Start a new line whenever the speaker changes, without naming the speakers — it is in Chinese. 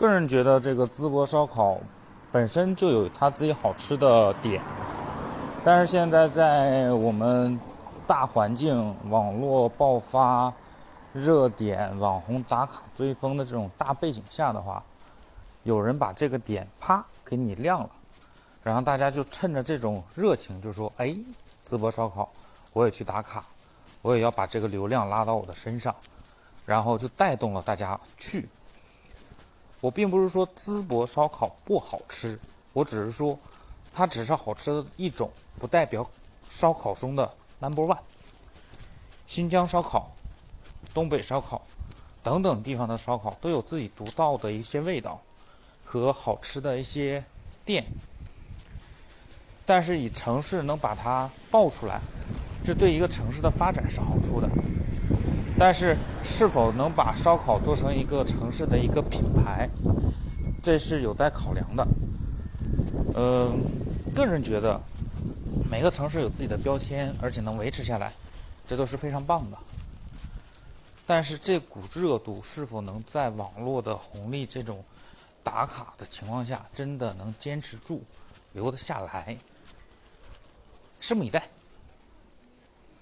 个人觉得这个淄博烧烤本身就有它自己好吃的点，但是现在在我们大环境、网络爆发、热点、网红打卡追风的这种大背景下的话，有人把这个点啪给你亮了，然后大家就趁着这种热情就说：“哎，淄博烧烤，我也去打卡，我也要把这个流量拉到我的身上。”然后就带动了大家去。我并不是说淄博烧烤不好吃，我只是说，它只是好吃的一种，不代表烧烤中的 number one。新疆烧烤、东北烧烤等等地方的烧烤都有自己独到的一些味道和好吃的一些店，但是以城市能把它爆出来，这对一个城市的发展是好处的。但是，是否能把烧烤做成一个城市的一个品牌，这是有待考量的。呃，个人觉得，每个城市有自己的标签，而且能维持下来，这都是非常棒的。但是，这股热度是否能在网络的红利这种打卡的情况下，真的能坚持住、留得下来？拭目以待。